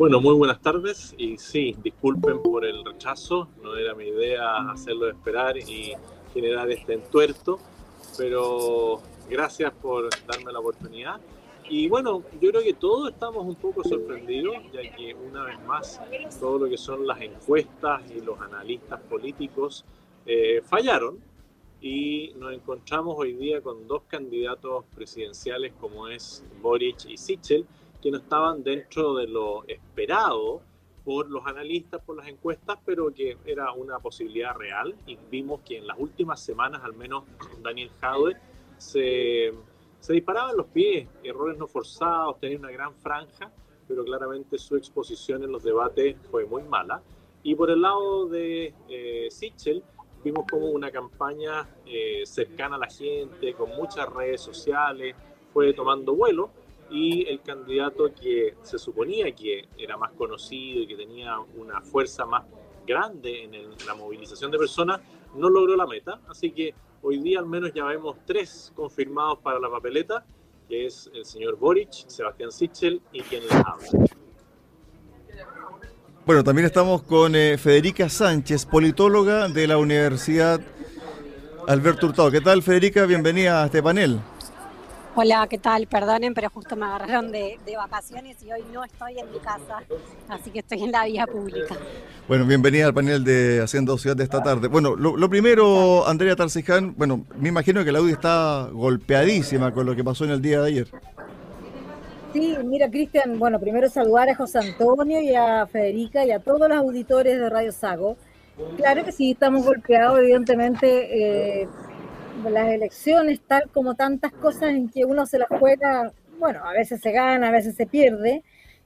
Bueno, muy buenas tardes y sí, disculpen por el rechazo, no era mi idea hacerlo esperar y generar este entuerto, pero gracias por darme la oportunidad. Y bueno, yo creo que todos estamos un poco sorprendidos, ya que una vez más todo lo que son las encuestas y los analistas políticos eh, fallaron y nos encontramos hoy día con dos candidatos presidenciales como es Boric y Sichel, que no estaban dentro de lo esperado por los analistas, por las encuestas, pero que era una posibilidad real. Y vimos que en las últimas semanas, al menos Daniel Jadwe, se, se disparaba en los pies, errores no forzados, tenía una gran franja, pero claramente su exposición en los debates fue muy mala. Y por el lado de eh, Sichel, vimos como una campaña eh, cercana a la gente, con muchas redes sociales, fue tomando vuelo y el candidato que se suponía que era más conocido y que tenía una fuerza más grande en, la movilización de personas, no logró la meta. Así que hoy día al menos ya vemos tres confirmados para la papeleta, que es el señor Boric, Sebastián Sichel y quien les habla. Bueno, también estamos con eh, Federica Sánchez, politóloga de la Universidad Alberto Hurtado. ¿Qué tal, Federica? Bienvenida a este panel. Hola, ¿qué tal? Perdonen, pero justo me agarraron de, vacaciones y hoy no estoy en mi casa, así que estoy en la vía pública. Bueno, bienvenida al panel de Haciendo Ciudad de esta tarde. Bueno, lo, primero, Andrea Tarciján, bueno, me imagino que la UDI está golpeadísima con lo que pasó en el día de ayer. Sí, mira, Cristian, bueno, primero saludar a José Antonio y a Federica y a todos los auditores de Radio Sago. Claro que sí, estamos golpeados, evidentemente. Eh, las elecciones, tal como tantas cosas en que uno se las juega, bueno, a veces se gana, a veces se pierde,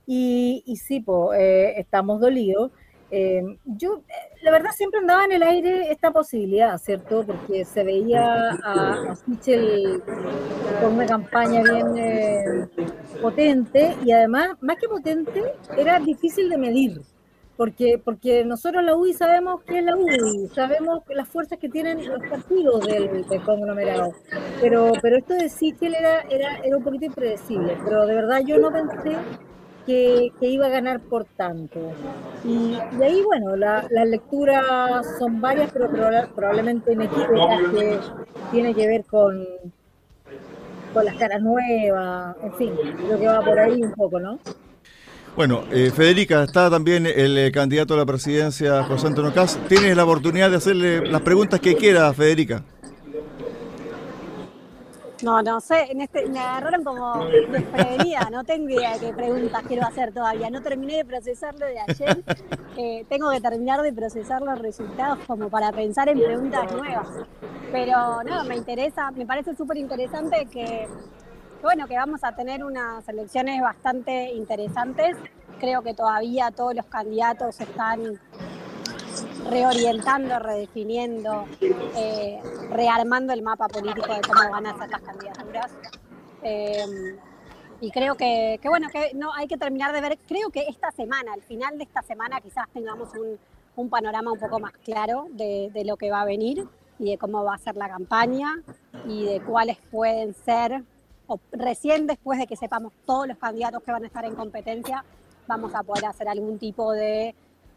y, y sí, pues, estamos dolidos. Eh, yo, la verdad, siempre andaba en el aire esta posibilidad, ¿cierto? Porque se veía a, a con una campaña bien eh, potente y además, más que potente, era difícil de medir porque, porque nosotros la UDI sabemos qué es la UDI, sabemos las fuerzas que tienen los partidos del, conglomerado, pero, pero esto de Sichel era, era, era un poquito impredecible, pero de verdad yo no pensé que, que iba a ganar por tanto. Y, ahí, bueno, las lecturas son varias, pero probablemente inequívocas, que tiene que ver con, con las caras nuevas, en fin, creo que va por ahí un poco, ¿no? Bueno, eh, Federica, está también el eh, candidato a la presidencia, José Antonio Caz. Tienes la oportunidad de hacerle las preguntas que quiera, Federica. No, no sé, en este, me agarraron como desprevenida, no tengo idea de qué preguntas quiero hacer todavía. No terminé de procesarlo de ayer, eh, tengo que terminar de procesar los resultados como para pensar en preguntas nuevas. Pero no, me interesa, me parece súper interesante que bueno, que vamos a tener unas elecciones bastante interesantes. Creo que todavía todos los candidatos están reorientando, redefiniendo, eh, rearmando el mapa político de cómo van a ser las candidaturas. Eh, y creo que, bueno, que no hay que terminar de ver, creo que esta semana, al final de esta semana quizás tengamos un, panorama un poco más claro de, de, lo que va a venir y de cómo va a ser la campaña y de cuáles pueden ser o recién después de que sepamos todos los candidatos que van a estar en competencia, vamos a poder hacer algún tipo de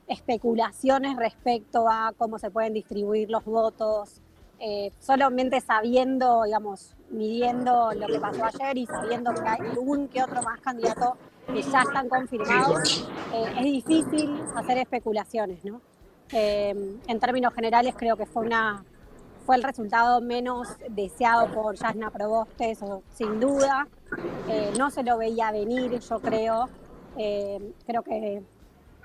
especulaciones respecto a cómo se pueden distribuir los votos, eh, solamente sabiendo, digamos, midiendo lo que pasó ayer y sabiendo que hay un que otro más candidato que ya están confirmados, eh, es difícil hacer especulaciones, ¿no? Eh, en términos generales creo que fue una fue el resultado menos deseado por Jasna Probostes, sin duda. Eh, no se lo veía venir, yo creo. Eh, creo que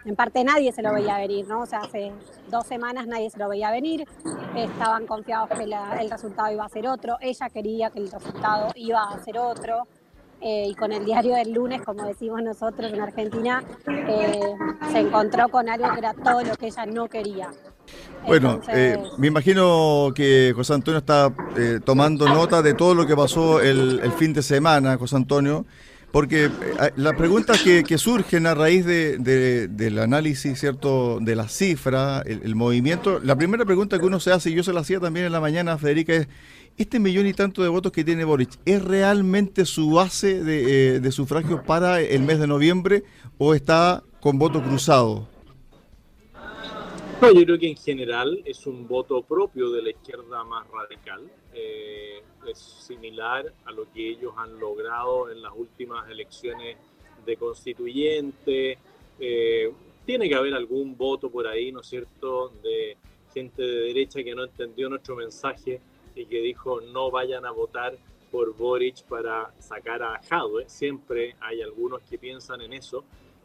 en parte nadie se lo veía venir, ¿no? O sea, hace dos semanas nadie se lo veía venir. Estaban confiados que el resultado iba a ser otro. Ella quería que el resultado iba a ser otro. Eh, y con el diario del lunes, como decimos nosotros en Argentina, se encontró con algo que era todo lo que ella no quería. Bueno, eh, me imagino que José Antonio está eh, tomando nota de todo lo que pasó el, fin de semana, José Antonio, porque eh, las preguntas que, surgen a raíz del análisis, ¿cierto?, de la cifra, el, movimiento, la primera pregunta que uno se hace, y yo se la hacía también en la mañana, Federica, es, ¿este millón y tanto de votos que tiene Boric es realmente su base de, de sufragio para el mes de noviembre o está con voto cruzado? No, yo creo que en general es un voto propio de la izquierda más radical. Eh, es similar a lo que ellos han logrado en las últimas elecciones de constituyente. Eh, tiene que haber algún voto por ahí, ¿no es cierto?, de gente de derecha que no entendió nuestro mensaje y que dijo no vayan a votar por Boric para sacar a Jadwe. Siempre hay algunos que piensan en eso.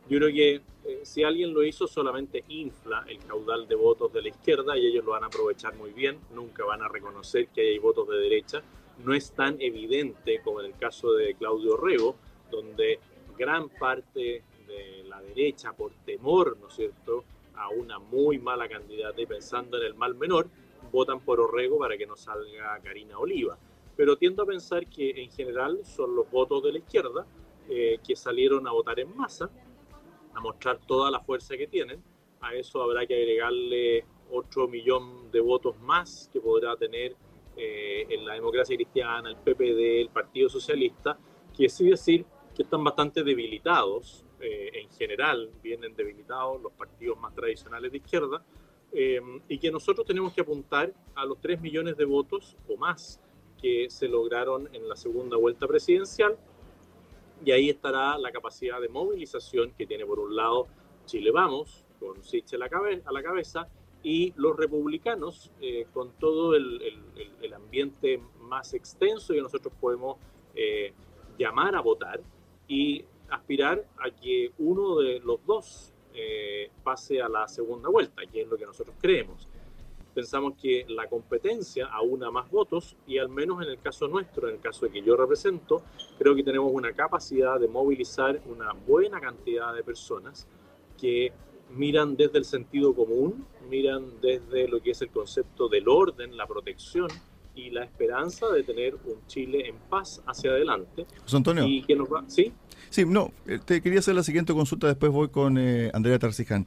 Yo creo que eh, si alguien lo hizo, solamente infla el caudal de votos de la izquierda y ellos lo van a aprovechar muy bien. Nunca van a reconocer que hay votos de derecha. No es tan evidente como en el caso de Claudio Rego, donde gran parte de la derecha, por temor, ¿no es cierto?, a una muy mala candidata y pensando en el mal menor, votan por Orrego para que no salga Karina Oliva. Pero tiendo a pensar que en general son los votos de la izquierda eh, que salieron a votar en masa a mostrar toda la fuerza que tienen. A eso habrá que agregarle otro millón de votos más que podrá tener eh, en la democracia cristiana, el PPD, el Partido Socialista, que sí decir que están bastante debilitados, eh, en general vienen debilitados los partidos más tradicionales de izquierda, eh, y que nosotros tenemos que apuntar a los 3 millones de votos o más que se lograron en la segunda vuelta presidencial y ahí estará la capacidad de movilización que tiene por un lado Chile Vamos, con Sichel a, a la cabeza, y los republicanos eh, con todo el, ambiente más extenso que nosotros podemos eh, llamar a votar y aspirar a que uno de los dos eh, pase a la segunda vuelta, que es lo que nosotros creemos pensamos que la competencia aúna más votos y al menos en el caso nuestro, en el caso de que yo represento, creo que tenemos una capacidad de movilizar una buena cantidad de personas que miran desde el sentido común, miran desde lo que es el concepto del orden, la protección y la esperanza de tener un Chile en paz hacia adelante. José Antonio. Y que nos va, ¿Sí? Sí, no, eh, te quería hacer la siguiente consulta, después voy con eh, Andrea Tarciján.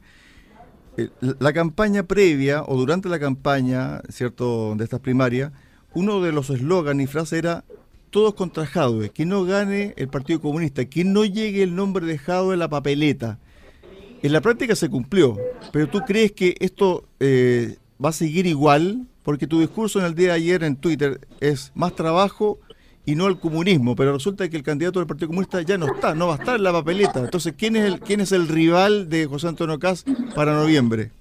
Eh, la campaña previa o durante la campaña, ¿cierto?, de estas primarias, uno de los eslogans y frases era todos contra Jadwe, que no gane el Partido Comunista, que no llegue el nombre de Jadwe en la papeleta. En la práctica se cumplió, pero ¿tú crees que esto eh, va a seguir igual? Porque tu discurso en el día de ayer en Twitter es más trabajo y no el comunismo, pero resulta que el candidato del Partido Comunista ya no está, no va a estar en la papeleta. Entonces, ¿quién es el, quién es el rival de José Antonio Caz para noviembre?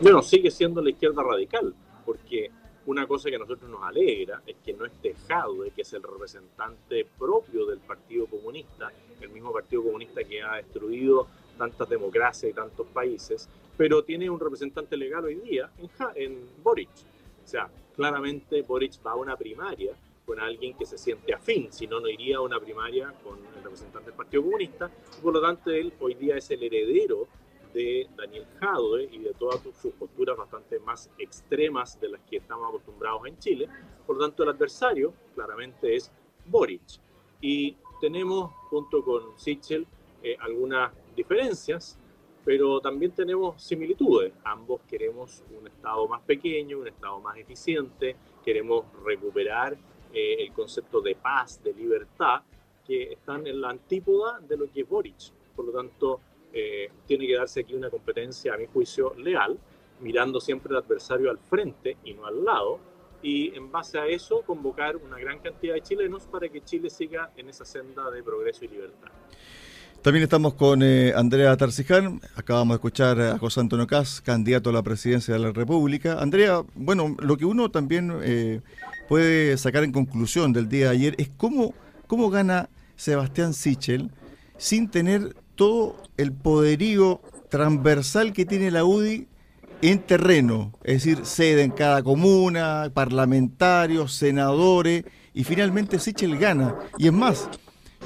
Bueno, sigue siendo la izquierda radical, porque una cosa que a nosotros nos alegra es que no esté Jadwe, que es el representante propio del Partido Comunista, el mismo Partido Comunista que ha destruido tantas democracias y tantos países, pero tiene un representante legal hoy día en, en Boric. O sea, claramente Boric va a una primaria con alguien que se siente afín, si no, no iría a una primaria con el representante del Partido Comunista, y por lo tanto él hoy día es el heredero de Daniel Jadwe y de todas sus posturas bastante más extremas de las que estamos acostumbrados en Chile. Por lo tanto, el adversario claramente es Boric. Y tenemos, junto con Sichel, eh, algunas diferencias, pero también tenemos similitudes. Ambos queremos un Estado más pequeño, un Estado más eficiente, queremos recuperar eh, el concepto de paz, de libertad, que están en la antípoda de lo que es Boric. Por lo tanto, eh, tiene que darse aquí una competencia, a mi juicio, leal, mirando siempre al adversario al frente y no al lado, y en base a eso convocar una gran cantidad de chilenos para que Chile siga en esa senda de progreso y libertad. También estamos con eh, Andrea Tarciján, acabamos de escuchar a José Antonio Caz, candidato a la presidencia de la República. Andrea, bueno, lo que uno también puede sacar en conclusión del día de ayer es cómo, cómo gana Sebastián Sichel sin tener todo el poderío transversal que tiene la UDI en terreno, es decir, sede en cada comuna, parlamentarios, senadores, y finalmente Sichel gana. Y es más,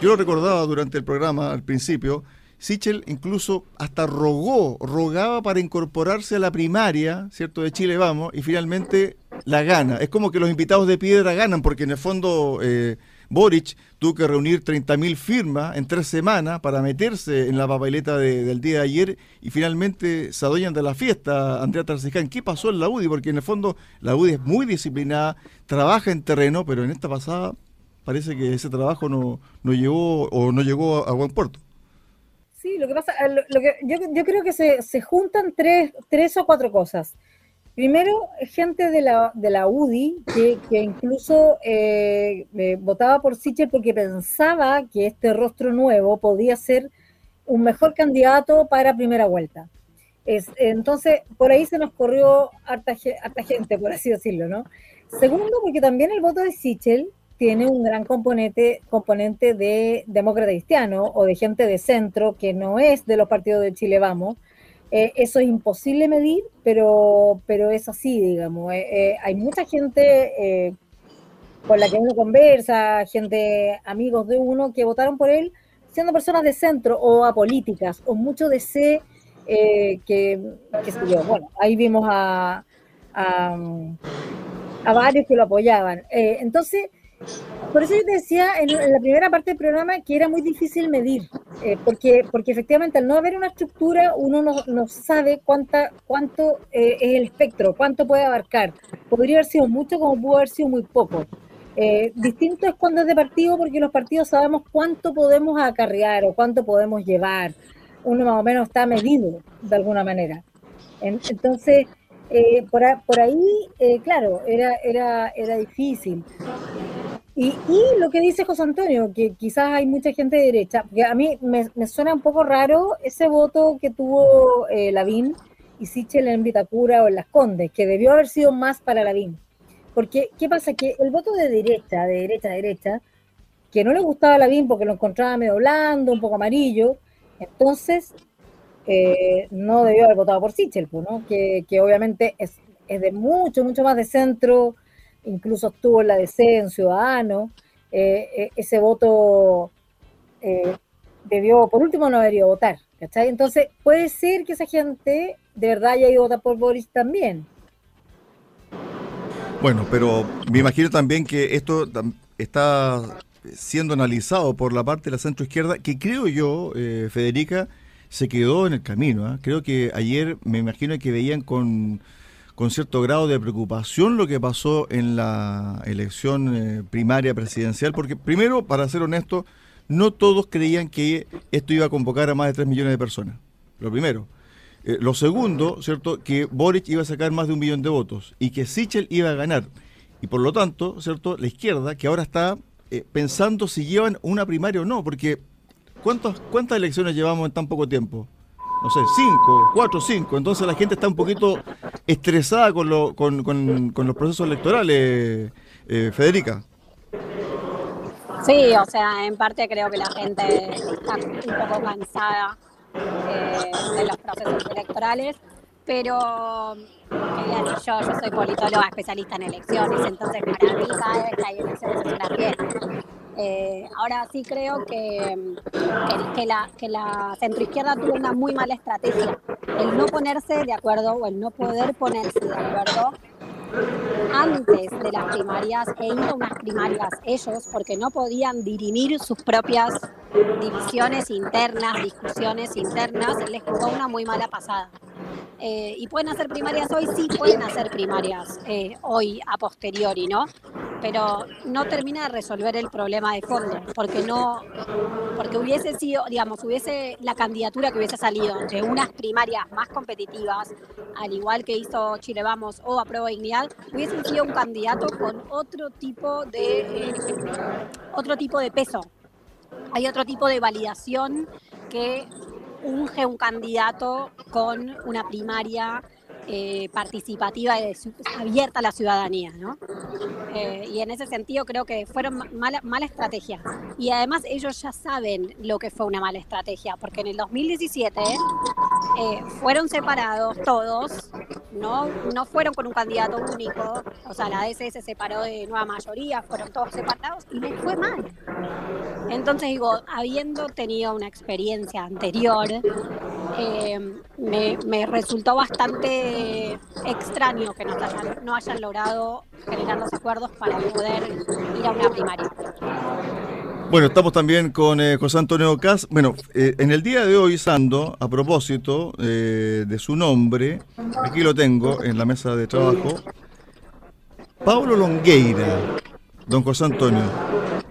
yo lo recordaba durante el programa al principio, Sichel incluso hasta rogó, rogaba para incorporarse a la primaria, ¿cierto?, de Chile Vamos, y finalmente la gana. Es como que los invitados de piedra ganan, porque en el fondo eh, Boric tuvo que reunir 30.000 firmas en tres semanas para meterse en la papeleta del día de ayer y finalmente se adueñan de la fiesta, Andrea Tarciján. ¿Qué pasó en la UDI? Porque en el fondo la UDI es muy disciplinada, trabaja en terreno, pero en esta pasada parece que ese trabajo no, no o no llegó a buen puerto. Sí, lo que pasa, lo, que, yo, creo que se, se, juntan tres, tres o cuatro cosas. Primero, gente de la, de la UDI que, que incluso eh, eh, votaba por Sichel porque pensaba que este rostro nuevo podía ser un mejor candidato para primera vuelta. Es, entonces, por ahí se nos corrió harta, harta, gente, por así decirlo, ¿no? Segundo, porque también el voto de Sichel tiene un gran componente, componente de demócrata cristiano o de gente de centro que no es de los partidos de Chile Vamos. Eh, eso es imposible medir, pero, pero es así, digamos. Eh, eh, hay mucha gente con la que uno conversa, gente, amigos de uno, que votaron por él siendo personas de centro o apolíticas, o mucho de C, que, que yo. Bueno, ahí vimos a, a, a varios que lo apoyaban. entonces, por eso yo te decía en, la primera parte del programa que era muy difícil medir, eh, porque, porque efectivamente al no haber una estructura uno no, no sabe cuánta, cuánto eh, es el espectro, cuánto puede abarcar. Podría haber sido mucho como pudo haber sido muy poco. Eh, distinto es cuando es de partido porque los partidos sabemos cuánto podemos acarrear o cuánto podemos llevar. Uno más o menos está medido de alguna manera. entonces, por, por, ahí, claro, era, era, era difícil. Y, lo que dice José Antonio, que quizás hay mucha gente de derecha, porque a mí me, suena un poco raro ese voto que tuvo eh, Lavín y Sichel en Vitacura o en Las Condes, que debió haber sido más para Lavín. Porque, ¿qué pasa? Que el voto de derecha, de derecha, de derecha, que no le gustaba a Lavín porque lo encontraba medio blando, un poco amarillo, entonces eh, no debió haber votado por Sichel, pues, ¿no? que, que obviamente es de mucho, mucho más de centro, incluso estuvo en la DC en Ciudadano, eh, eh, ese voto eh, debió, por último, no a votar. ¿cachai? Entonces, puede ser que esa gente de verdad haya ido a votar por Boris también. Bueno, pero me imagino también que esto está siendo analizado por la parte de la centro izquierda, que creo yo, Federica, se quedó en el camino. Creo que ayer me imagino que veían con con cierto grado de preocupación lo que pasó en la elección eh, primaria presidencial, porque primero, para ser honesto, no todos creían que esto iba a convocar a más de 3 millones de personas. Lo primero. Eh, lo segundo, ¿cierto? Que Boric iba a sacar más de un millón de votos y que Sichel iba a ganar. Y por lo tanto, ¿cierto? La izquierda, que ahora está eh, pensando si llevan una primaria o no, porque ¿cuántas, ¿cuántas elecciones llevamos en tan poco tiempo? No sé, cinco, cuatro, cinco. Entonces la gente está un poquito estresada con, lo, con, los procesos electorales, eh, Federica. Sí, o sea, en parte creo que la gente está un poco cansada eh, de los procesos electorales, pero yo, yo soy politóloga especialista en elecciones, entonces para mí cada que hay elecciones es una fiesta. Eh, ahora sí creo que, que, la, que la centroizquierda tuvo una muy mala estrategia. El no ponerse de acuerdo o el no poder ponerse de acuerdo antes de las primarias e ir a unas primarias ellos porque no podían dirimir sus propias divisiones internas, discusiones internas, les jugó una muy mala pasada. Eh, y pueden hacer primarias hoy, sí pueden hacer primarias eh, hoy a posteriori, ¿no? Pero no termina de resolver el problema de fondo, porque no, porque hubiese sido, digamos, hubiese la candidatura que hubiese salido entre unas primarias más competitivas, al igual que hizo Chile Vamos o Aprueba Dignidad, hubiese sido un candidato con otro tipo de eh, otro tipo de peso. Hay otro tipo de validación que unge un candidato con una primaria eh, participativa abierta a la ciudadanía, ¿no? Eh, y en ese sentido creo que fueron mala, mala estrategia. Y además ellos ya saben lo que fue una mala estrategia, porque en el 2017 eh, fueron separados todos, ¿no? no fueron con un candidato único, o sea, la DSS se separó de nueva mayoría, fueron todos separados y les fue mal. Entonces digo, habiendo tenido una experiencia anterior, me, me resultó bastante extraño que no hayan, logrado generar los acuerdos para poder ir a una primaria. Bueno, estamos también con eh, José Antonio Cas. Bueno, eh, en el día de hoy, Sando, a propósito eh, de su nombre, aquí lo tengo en la mesa de trabajo, Pablo Longueira, don José Antonio,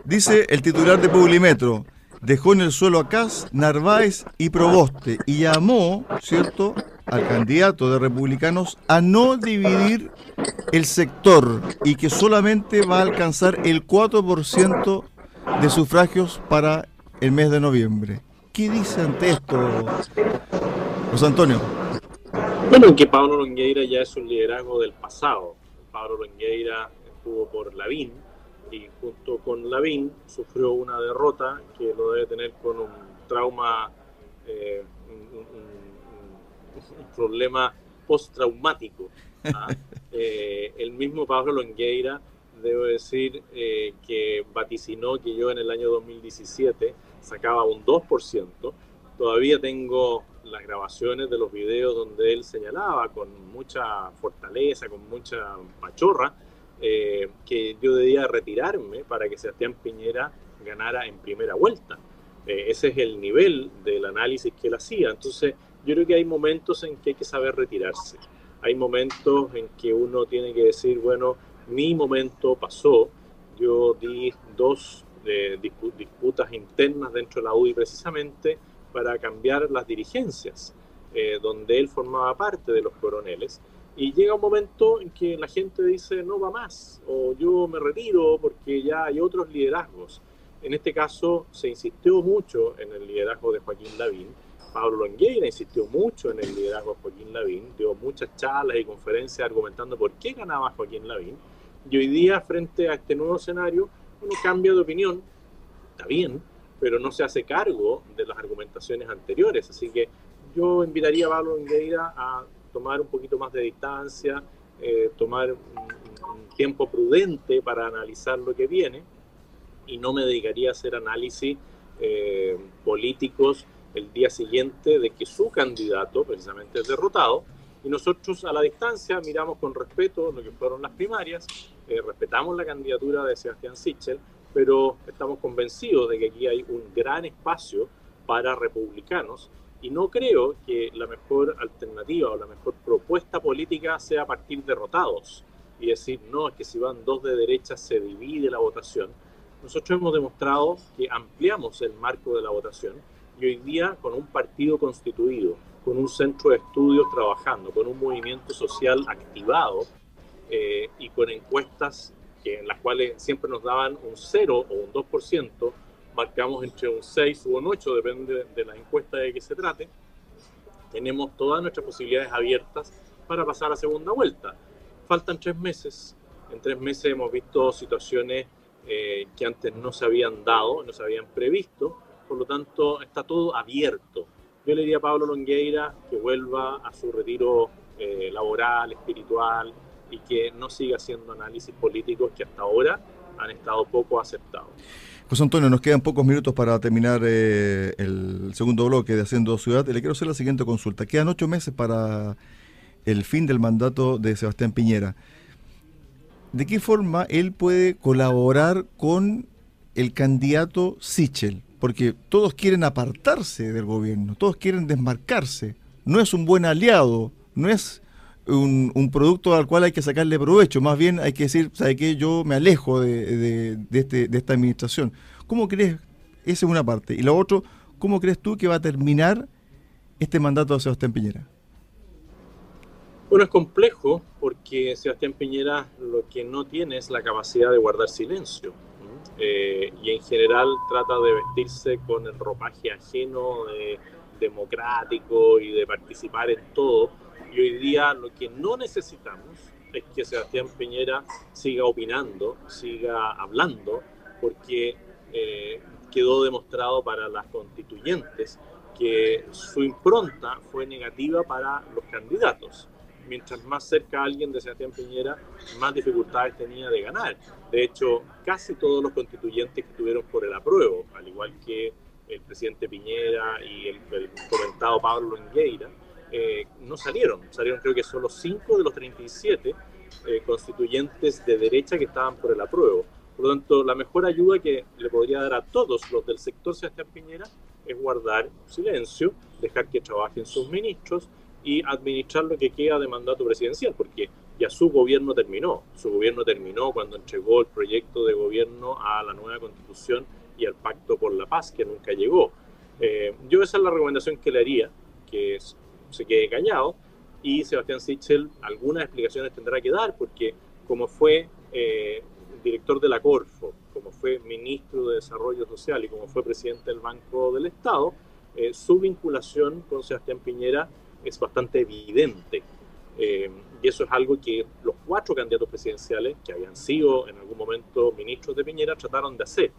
dice el titular de Publimetro, dejó en el suelo a Cas, Narváez y Proboste y llamó, ¿cierto?, al candidato de republicanos a no dividir el sector y que solamente va a alcanzar el 4% de sufragios para el mes de noviembre. ¿Qué dice ante esto, José Antonio? Bueno, que Pablo Longueira ya es un liderazgo del pasado. Pablo Longueira estuvo por Lavín y junto con Lavín sufrió una derrota que lo debe tener con un trauma, eh, un, problema postraumático. ¿ah? Eh, el mismo Pablo Longueira, debo decir, eh, que vaticinó que yo en el año 2017 sacaba un 2%. Todavía tengo las grabaciones de los videos donde él señalaba con mucha fortaleza, con mucha pachorra, eh, que yo debía retirarme para que Sebastián Piñera ganara en primera vuelta. Eh, ese es el nivel del análisis que él hacía. Entonces, yo creo que hay momentos en que hay que saber retirarse. Hay momentos en que uno tiene que decir, bueno, mi momento pasó. Yo di dos eh, disputas internas dentro de la UDI precisamente para cambiar las dirigencias, eh, donde él formaba parte de los coroneles. Y llega un momento en que la gente dice, no va más, o yo me retiro porque ya hay otros liderazgos. En este caso se insistió mucho en el liderazgo de Joaquín Lavín. Pablo Longueira insistió mucho en el liderazgo de Joaquín Lavín, dio muchas charlas y conferencias argumentando por qué ganaba Joaquín Lavín. Y hoy día, frente a este nuevo escenario, uno cambia de opinión, está bien, pero no se hace cargo de las argumentaciones anteriores. Así que yo invitaría a Pablo Engueira a tomar un poquito más de distancia, eh, tomar un, tiempo prudente para analizar lo que viene. Y no me dedicaría a hacer análisis eh, políticos el día siguiente de que su candidato precisamente es derrotado. Y nosotros a la distancia miramos con respeto lo que fueron las primarias, eh, respetamos la candidatura de Sebastián Sichel, pero estamos convencidos de que aquí hay un gran espacio para republicanos y no creo que la mejor alternativa o la mejor propuesta política sea partir derrotados y decir, no, es que si van dos de derecha se divide la votación. Nosotros hemos demostrado que ampliamos el marco de la votación y hoy día con un partido constituido, con un centro de estudios trabajando, con un movimiento social activado eh, y con encuestas en las cuales siempre nos daban un 0 o un 2%, marcamos entre un 6 o un 8, depende de la encuesta de que se trate, tenemos todas nuestras posibilidades abiertas para pasar a segunda vuelta. Faltan tres meses, en tres meses hemos visto situaciones eh, que antes no se habían dado, no se habían previsto, por lo tanto está todo abierto. Yo le diría a Pablo Longueira que vuelva a su retiro eh, laboral, espiritual, y que no siga haciendo análisis políticos que hasta ahora han estado poco aceptados. José Antonio, nos quedan pocos minutos para terminar eh, el segundo bloque de Haciendo Ciudad. Y le quiero hacer la siguiente consulta. Quedan ocho meses para el fin del mandato de Sebastián Piñera. ¿De qué forma él puede colaborar con el candidato Sichel? Porque todos quieren apartarse del gobierno, todos quieren desmarcarse. No es un buen aliado, no es un, producto al cual hay que sacarle provecho. Más bien hay que decir, ¿sabe qué? Yo me alejo de, este, de esta administración. ¿Cómo crees? Esa es una parte. Y lo otro, ¿cómo crees tú que va a terminar este mandato de Sebastián Piñera? Bueno, es complejo porque Sebastián Piñera lo que no tiene es la capacidad de guardar silencio. Eh, y en general trata de vestirse con el ropaje ajeno, democrático y de participar en todo y hoy día lo que no necesitamos es que Sebastián Piñera siga opinando, siga hablando, porque eh, quedó demostrado para las constituyentes que su impronta fue negativa para los candidatos. Mientras más cerca alguien de Sebastián Piñera, más dificultades tenía de ganar. De hecho, casi todos los constituyentes que tuvieron por el apruebo, al igual que el presidente Piñera y el, el comentado Pablo Longueira, eh, no salieron. Salieron creo que solo 5 de los 37 eh, constituyentes de derecha que estaban por el apruebo. Por lo tanto, la mejor ayuda que le podría dar a todos los del sector Sebastián Piñera es guardar silencio, dejar que trabajen sus ministros y administrar lo que queda de mandato presidencial, porque ya su gobierno terminó. Su gobierno terminó cuando entregó el proyecto de gobierno a la nueva constitución y al pacto por la paz que nunca llegó. Eh, yo esa es la recomendación que le haría, que se quede callado y Sebastián Sichel algunas explicaciones tendrá que dar porque como fue eh, director de la Corfo, como fue ministro de Desarrollo Social y como fue presidente del Banco del Estado, eh, su vinculación con Sebastián Piñera es bastante evidente. Eh, y eso es algo que los cuatro candidatos presidenciales, que habían sido en algún momento ministros de Piñera, trataron de hacer.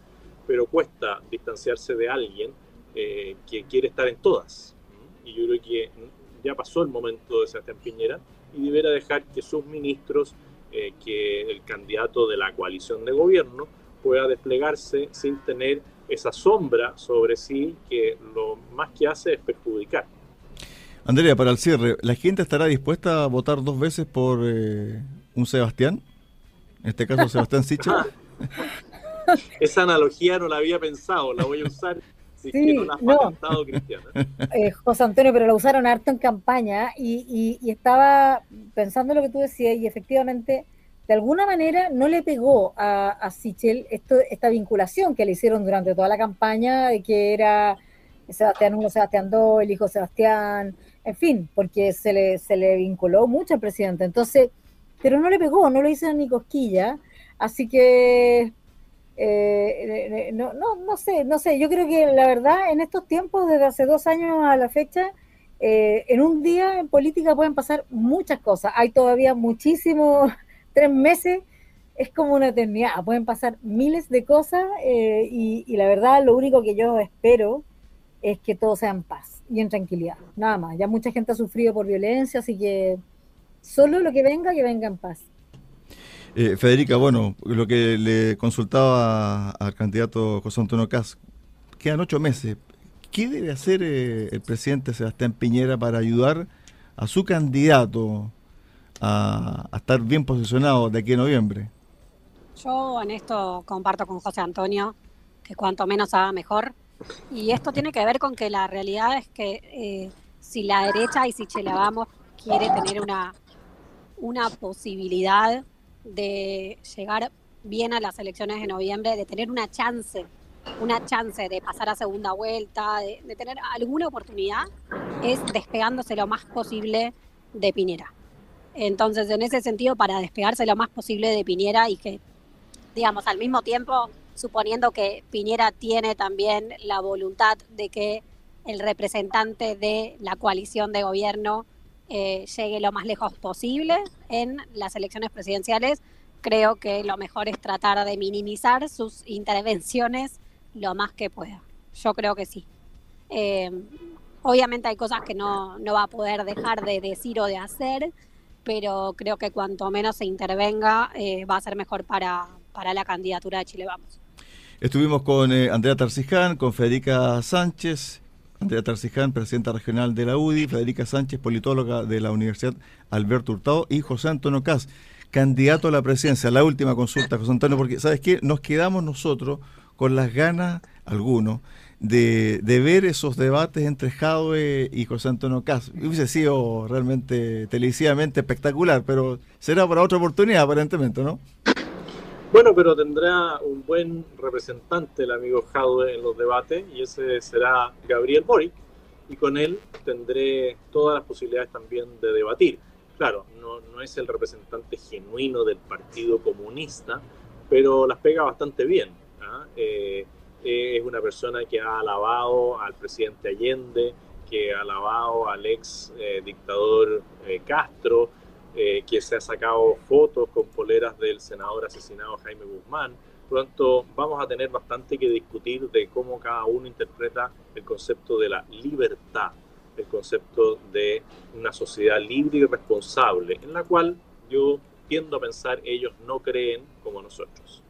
Pero cuesta distanciarse de alguien que quiere estar en todas. Y yo creo que ya pasó el momento de Sebastián Piñera y deberá dejar que sus ministros, que el candidato de la coalición de gobierno, pueda desplegarse sin tener esa sombra sobre sí que lo más que hace es perjudicar. Andrea, para el cierre, ¿la gente estará dispuesta a votar dos veces por eh, un Sebastián? En este caso, Sebastián Sichel. Esa analogía no la había pensado, la voy a usar sí, no Cristiana. Eh, José Antonio, pero la usaron harto en campaña y, y, estaba pensando lo que tú decías y efectivamente de alguna manera no le pegó a, a Sichel esto, esta vinculación que le hicieron durante toda la campaña de que era Sebastián 1, Sebastián 2, el hijo Sebastián, en fin, porque se le, se le vinculó mucho al presidente. Entonces, pero no le pegó, no lo hizo ni cosquilla, así que eh, no, no, no sé, no sé, yo creo que la verdad en estos tiempos, desde hace dos años a la fecha, eh, en un día en política pueden pasar muchas cosas. Hay todavía muchísimos tres meses es como una eternidad, pueden pasar miles de cosas eh, y, la verdad lo único que yo espero es que todo sea en paz y en tranquilidad, nada más. Ya mucha gente ha sufrido por violencia, así que solo lo que venga, que venga en paz. Eh, Federica, bueno, lo que le consultaba al candidato José Antonio Cas, quedan ocho meses. ¿Qué debe hacer eh, el presidente Sebastián Piñera para ayudar a su candidato a, estar bien posicionado de aquí a noviembre? Yo en esto comparto con José Antonio que cuanto menos haga mejor. Y esto tiene que ver con que la realidad es que eh, si la derecha y si Chelavamos quiere tener una, una posibilidad de llegar bien a las elecciones de noviembre, de tener una chance, una chance de pasar a segunda vuelta, de, tener alguna oportunidad, es despegándose lo más posible de Pinera. Entonces, en ese sentido, para despegarse lo más posible de Piñera y que, digamos, al mismo tiempo, suponiendo que Piñera tiene también la voluntad de que el representante de la coalición de gobierno eh, llegue lo más lejos posible en las elecciones presidenciales, creo que lo mejor es tratar de minimizar sus intervenciones lo más que pueda. Yo creo que sí. Eh, obviamente hay cosas que no, no va a poder dejar de decir o de hacer, pero creo que cuanto menos se intervenga eh, va a ser mejor para, para la candidatura de Chile Vamos. Estuvimos con Andrea Tarciján, con Federica Sánchez, Andrea Tarciján, presidenta regional de la UDI, Federica Sánchez, politóloga de la Universidad Alberto Hurtado y José Antonio Cas, candidato a la presidencia. La última consulta, José Antonio, porque ¿sabes qué? Nos quedamos nosotros con las ganas, algunos, de, ver esos debates entre Jadwe y José Antonio Cas. Hubiese sido realmente televisivamente espectacular, pero será para otra oportunidad aparentemente, ¿no? Bueno, pero tendrá un buen representante el amigo Jadwe en los debates y ese será Gabriel Boric y con él tendré todas las posibilidades también de debatir. Claro, no, no es el representante genuino del Partido Comunista, pero las pega bastante bien. ¿ah? Eh, es una persona que ha alabado al presidente Allende, que ha alabado al ex eh, dictador eh, Castro, eh, que se ha sacado fotos con poleras del senador asesinado Jaime Guzmán. Tanto, vamos a tener bastante que discutir de cómo cada uno interpreta el concepto de la libertad, el concepto de una sociedad libre y responsable, en la cual yo tiendo a pensar ellos no creen como nosotros.